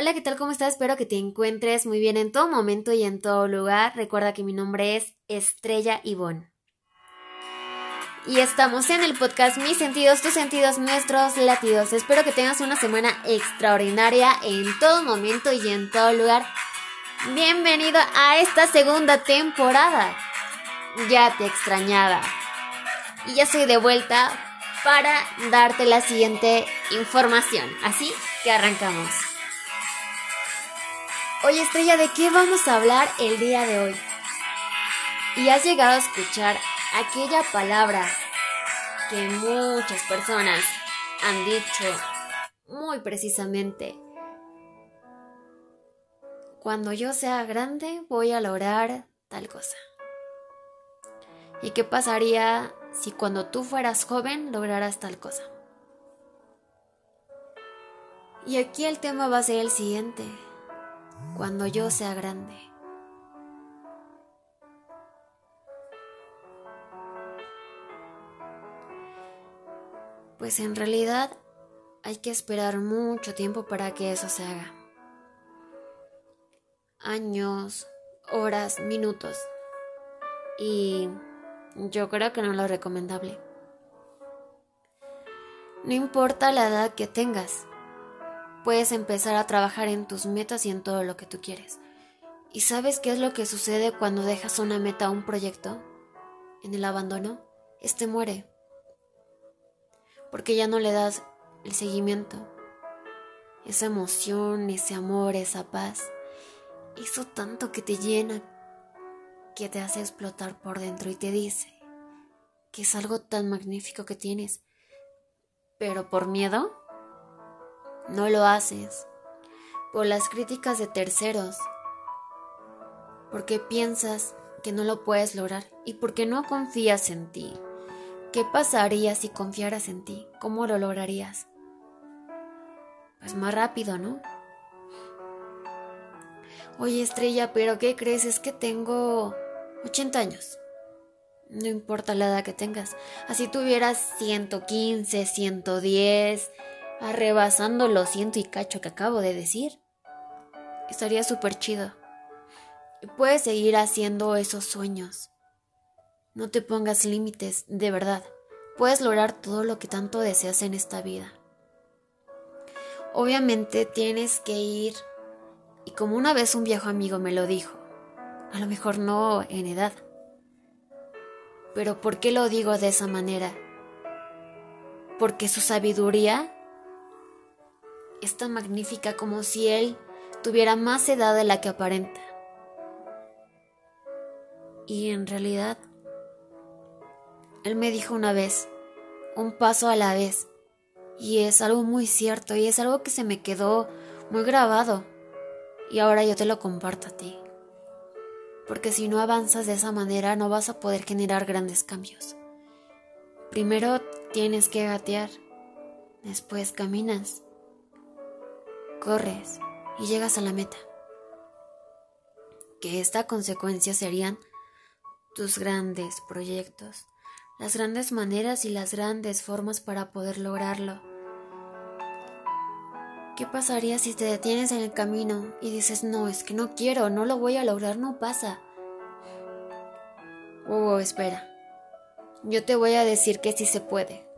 Hola, ¿qué tal? ¿Cómo estás? Espero que te encuentres muy bien en todo momento y en todo lugar. Recuerda que mi nombre es Estrella Ivonne. Y estamos en el podcast Mis sentidos, tus sentidos, nuestros latidos. Espero que tengas una semana extraordinaria en todo momento y en todo lugar. Bienvenido a esta segunda temporada. Ya te extrañaba. Y ya estoy de vuelta para darte la siguiente información. Así que arrancamos. Oye Estrella, ¿de qué vamos a hablar el día de hoy? Y has llegado a escuchar aquella palabra que muchas personas han dicho muy precisamente. Cuando yo sea grande voy a lograr tal cosa. ¿Y qué pasaría si cuando tú fueras joven lograras tal cosa? Y aquí el tema va a ser el siguiente cuando yo sea grande. Pues en realidad hay que esperar mucho tiempo para que eso se haga. Años, horas, minutos. Y yo creo que no es lo recomendable. No importa la edad que tengas, puedes empezar a trabajar en tus metas y en todo lo que tú quieres. ¿Y sabes qué es lo que sucede cuando dejas una meta o un proyecto? En el abandono, este muere. Porque ya no le das el seguimiento. Esa emoción, ese amor, esa paz. Eso tanto que te llena, que te hace explotar por dentro y te dice que es algo tan magnífico que tienes. Pero por miedo, no lo haces por las críticas de terceros, porque piensas que no lo puedes lograr y porque no confías en ti. ¿Qué pasaría si confiaras en ti? ¿Cómo lo lograrías? Pues más rápido, ¿no? Oye, estrella, pero ¿qué crees? Es que tengo 80 años. No importa la edad que tengas. Así tuvieras 115, 110, arrebasando lo ciento y cacho que acabo de decir. Estaría súper chido. Y puedes seguir haciendo esos sueños. No te pongas límites, de verdad. Puedes lograr todo lo que tanto deseas en esta vida. Obviamente tienes que ir, y como una vez un viejo amigo me lo dijo, a lo mejor no en edad, pero ¿por qué lo digo de esa manera? Porque su sabiduría es tan magnífica como si él tuviera más edad de la que aparenta. Y en realidad, él me dijo una vez, un paso a la vez. Y es algo muy cierto y es algo que se me quedó muy grabado. Y ahora yo te lo comparto a ti. Porque si no avanzas de esa manera no vas a poder generar grandes cambios. Primero tienes que gatear, después caminas corres y llegas a la meta. Que esta consecuencia serían tus grandes proyectos, las grandes maneras y las grandes formas para poder lograrlo. ¿Qué pasaría si te detienes en el camino y dices, no, es que no quiero, no lo voy a lograr, no pasa? Oh, espera. Yo te voy a decir que sí se puede.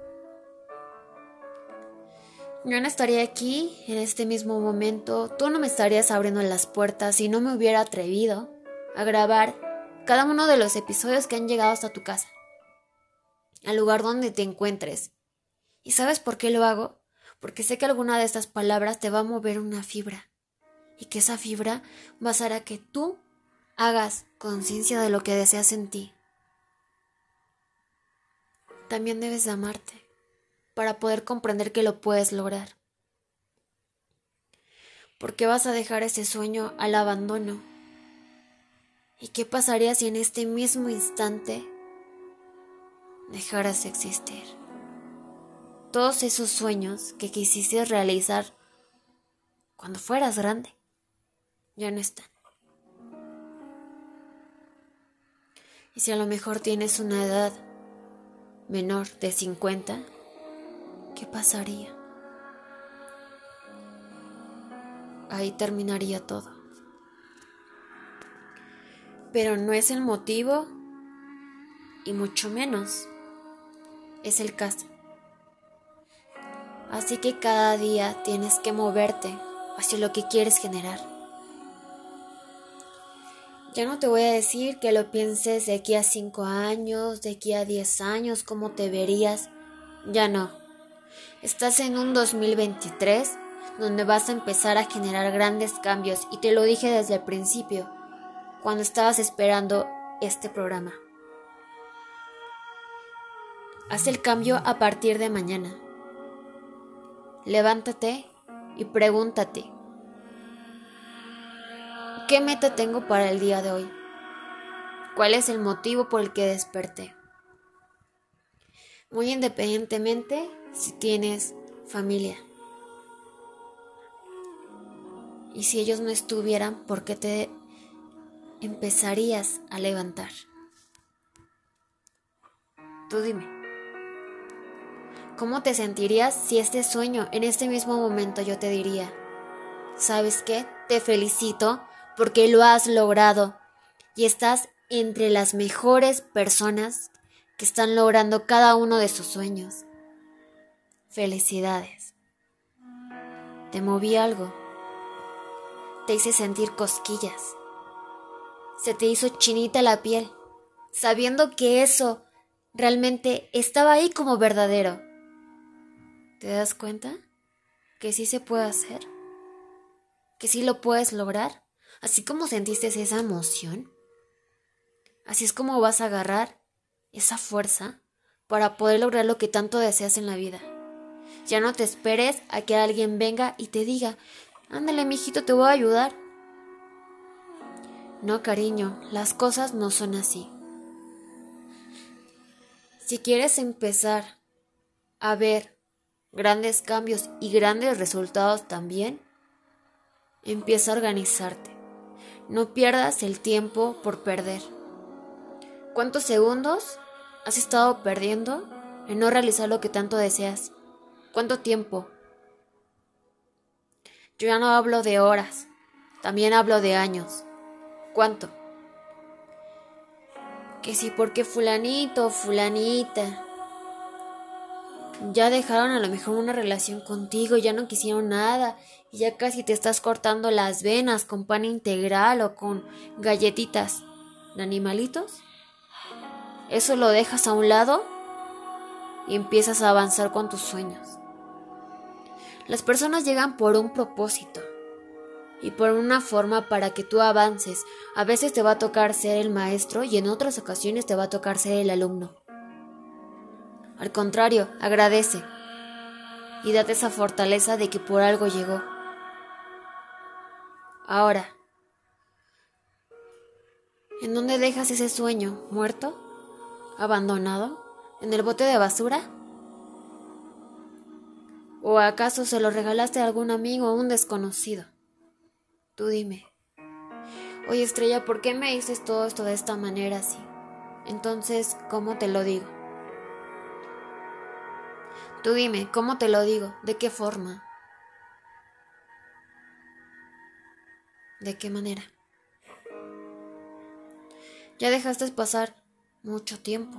Yo no estaría aquí en este mismo momento, tú no me estarías abriendo las puertas si no me hubiera atrevido a grabar cada uno de los episodios que han llegado hasta tu casa, al lugar donde te encuentres. ¿Y sabes por qué lo hago? Porque sé que alguna de estas palabras te va a mover una fibra y que esa fibra va a que tú hagas conciencia de lo que deseas en ti. También debes de amarte para poder comprender que lo puedes lograr. ¿Por qué vas a dejar ese sueño al abandono? ¿Y qué pasaría si en este mismo instante dejaras de existir? Todos esos sueños que quisiste realizar cuando fueras grande ya no están. Y si a lo mejor tienes una edad menor de 50, ¿qué pasaría? ahí terminaría todo. Pero no es el motivo y mucho menos es el caso. Así que cada día tienes que moverte hacia lo que quieres generar. Ya no te voy a decir que lo pienses de aquí a 5 años, de aquí a 10 años, cómo te verías. Ya no. Estás en un 2023 donde vas a empezar a generar grandes cambios y te lo dije desde el principio, cuando estabas esperando este programa. Haz el cambio a partir de mañana. Levántate y pregúntate, ¿qué meta tengo para el día de hoy? ¿Cuál es el motivo por el que desperté? Muy independientemente si tienes familia. Y si ellos no estuvieran, ¿por qué te empezarías a levantar? Tú dime. ¿Cómo te sentirías si este sueño en este mismo momento yo te diría, ¿sabes qué? Te felicito porque lo has logrado y estás entre las mejores personas que están logrando cada uno de sus sueños. Felicidades. Te moví algo te hice sentir cosquillas. Se te hizo chinita la piel, sabiendo que eso realmente estaba ahí como verdadero. ¿Te das cuenta? Que sí se puede hacer. Que sí lo puedes lograr. Así como sentiste esa emoción. Así es como vas a agarrar esa fuerza para poder lograr lo que tanto deseas en la vida. Ya no te esperes a que alguien venga y te diga, Ándale, mijito, te voy a ayudar. No, cariño, las cosas no son así. Si quieres empezar a ver grandes cambios y grandes resultados también, empieza a organizarte. No pierdas el tiempo por perder. ¿Cuántos segundos has estado perdiendo en no realizar lo que tanto deseas? ¿Cuánto tiempo? Yo ya no hablo de horas, también hablo de años. ¿Cuánto? Que si porque fulanito fulanita ya dejaron a lo mejor una relación contigo, ya no quisieron nada, y ya casi te estás cortando las venas con pan integral o con galletitas de animalitos. Eso lo dejas a un lado y empiezas a avanzar con tus sueños. Las personas llegan por un propósito y por una forma para que tú avances. A veces te va a tocar ser el maestro y en otras ocasiones te va a tocar ser el alumno. Al contrario, agradece y date esa fortaleza de que por algo llegó. Ahora, ¿en dónde dejas ese sueño? ¿Muerto? ¿Abandonado? ¿En el bote de basura? ¿O acaso se lo regalaste a algún amigo o un desconocido? Tú dime. Oye, Estrella, ¿por qué me dices todo esto de esta manera así? Entonces, ¿cómo te lo digo? Tú dime, ¿cómo te lo digo? ¿De qué forma? ¿De qué manera? Ya dejaste pasar mucho tiempo.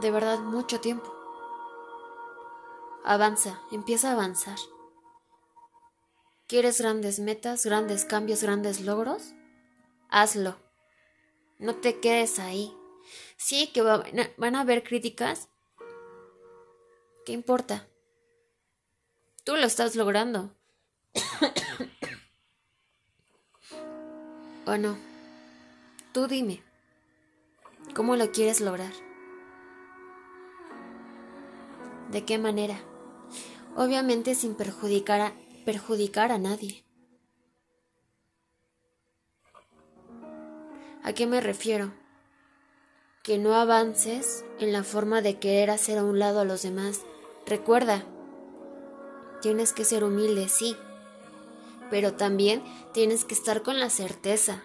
De verdad mucho tiempo. Avanza, empieza a avanzar. ¿Quieres grandes metas, grandes cambios, grandes logros? Hazlo. No te quedes ahí. Sí, que van a haber críticas. ¿Qué importa? Tú lo estás logrando. ¿O no? Tú dime. ¿Cómo lo quieres lograr? ¿De qué manera? Obviamente sin perjudicar a, perjudicar a nadie. ¿A qué me refiero? Que no avances en la forma de querer hacer a un lado a los demás. Recuerda, tienes que ser humilde, sí, pero también tienes que estar con la certeza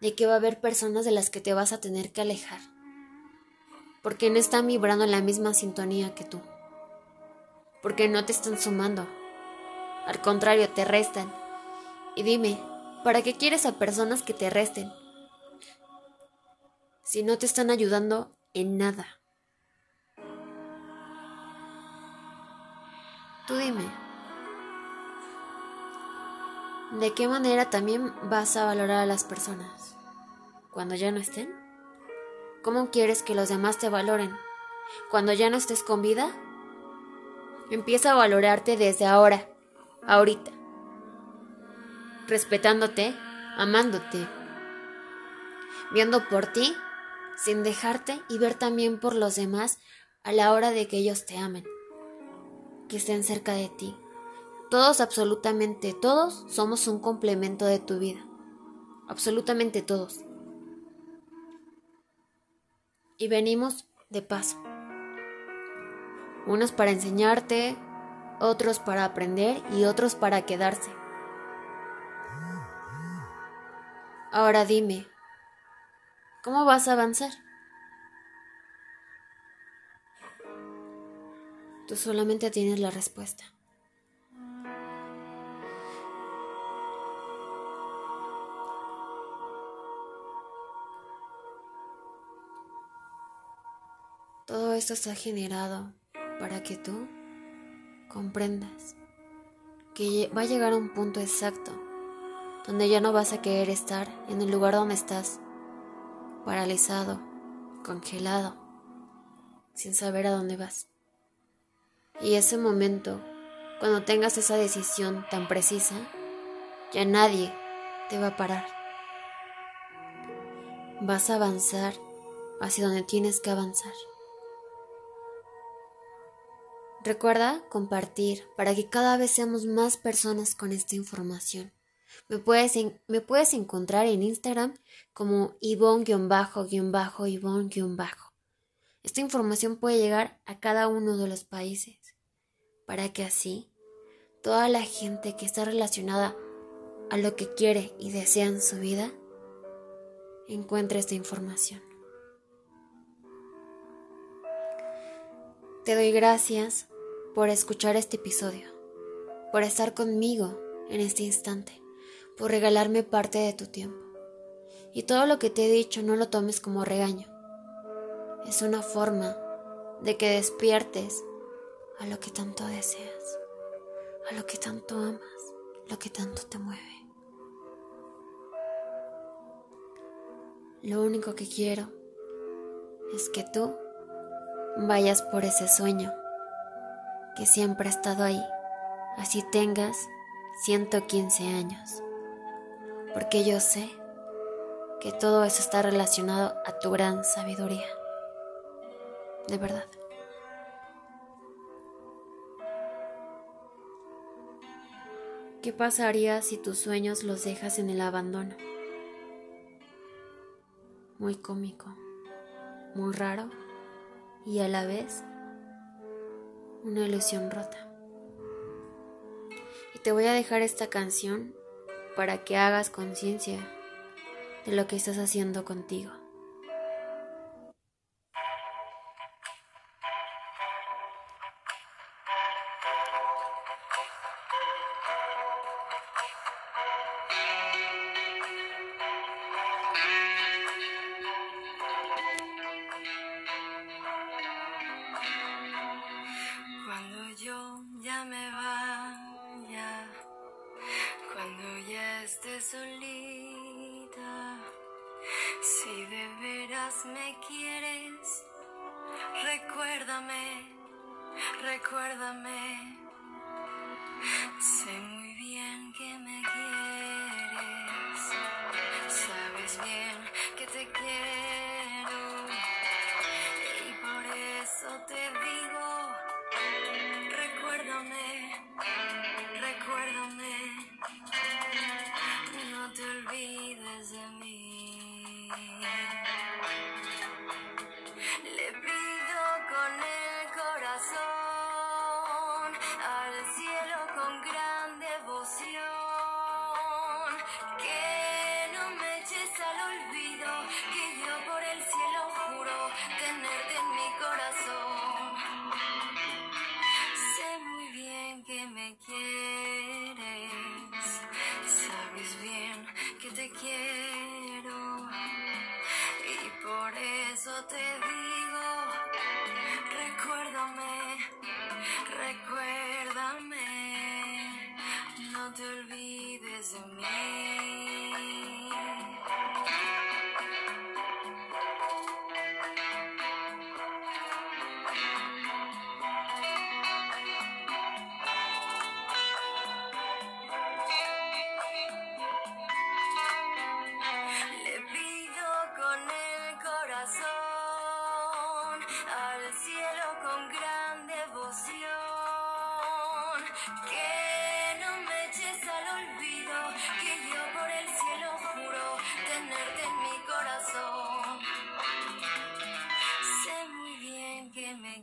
de que va a haber personas de las que te vas a tener que alejar porque no están vibrando en la misma sintonía que tú. porque no te están sumando. Al contrario, te restan. Y dime, ¿para qué quieres a personas que te resten? Si no te están ayudando en nada. Tú dime, ¿de qué manera también vas a valorar a las personas? ¿Cuando ya no estén? ¿Cómo quieres que los demás te valoren? ¿Cuando ya no estés con vida? Empieza a valorarte desde ahora, ahorita, respetándote, amándote, viendo por ti, sin dejarte y ver también por los demás a la hora de que ellos te amen, que estén cerca de ti. Todos, absolutamente todos, somos un complemento de tu vida. Absolutamente todos. Y venimos de paso unos para enseñarte, otros para aprender y otros para quedarse. Ahora dime, ¿cómo vas a avanzar? Tú solamente tienes la respuesta. Esto está generado para que tú comprendas que va a llegar a un punto exacto donde ya no vas a querer estar en el lugar donde estás, paralizado, congelado, sin saber a dónde vas. Y ese momento, cuando tengas esa decisión tan precisa, ya nadie te va a parar. Vas a avanzar hacia donde tienes que avanzar. Recuerda compartir para que cada vez seamos más personas con esta información. Me puedes, me puedes encontrar en Instagram como Ivonne-Ivonne-Bajo. Esta información puede llegar a cada uno de los países para que así toda la gente que está relacionada a lo que quiere y desea en su vida encuentre esta información. Te doy gracias por escuchar este episodio, por estar conmigo en este instante, por regalarme parte de tu tiempo. Y todo lo que te he dicho no lo tomes como regaño. Es una forma de que despiertes a lo que tanto deseas, a lo que tanto amas, lo que tanto te mueve. Lo único que quiero es que tú vayas por ese sueño que siempre ha estado ahí, así tengas 115 años. Porque yo sé que todo eso está relacionado a tu gran sabiduría. De verdad. ¿Qué pasaría si tus sueños los dejas en el abandono? Muy cómico, muy raro y a la vez una ilusión rota. Y te voy a dejar esta canción para que hagas conciencia de lo que estás haciendo contigo. Te digo,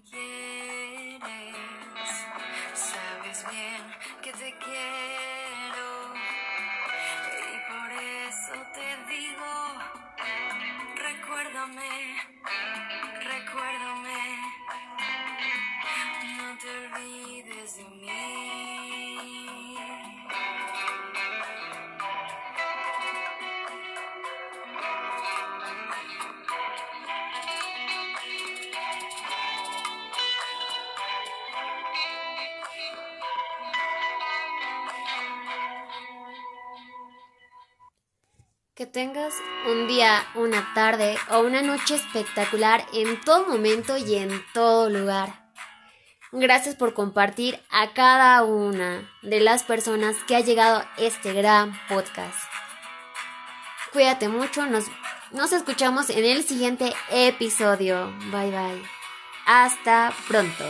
que me Que tengas un día, una tarde o una noche espectacular en todo momento y en todo lugar. Gracias por compartir a cada una de las personas que ha llegado este gran podcast. Cuídate mucho, nos, nos escuchamos en el siguiente episodio. Bye bye. Hasta pronto.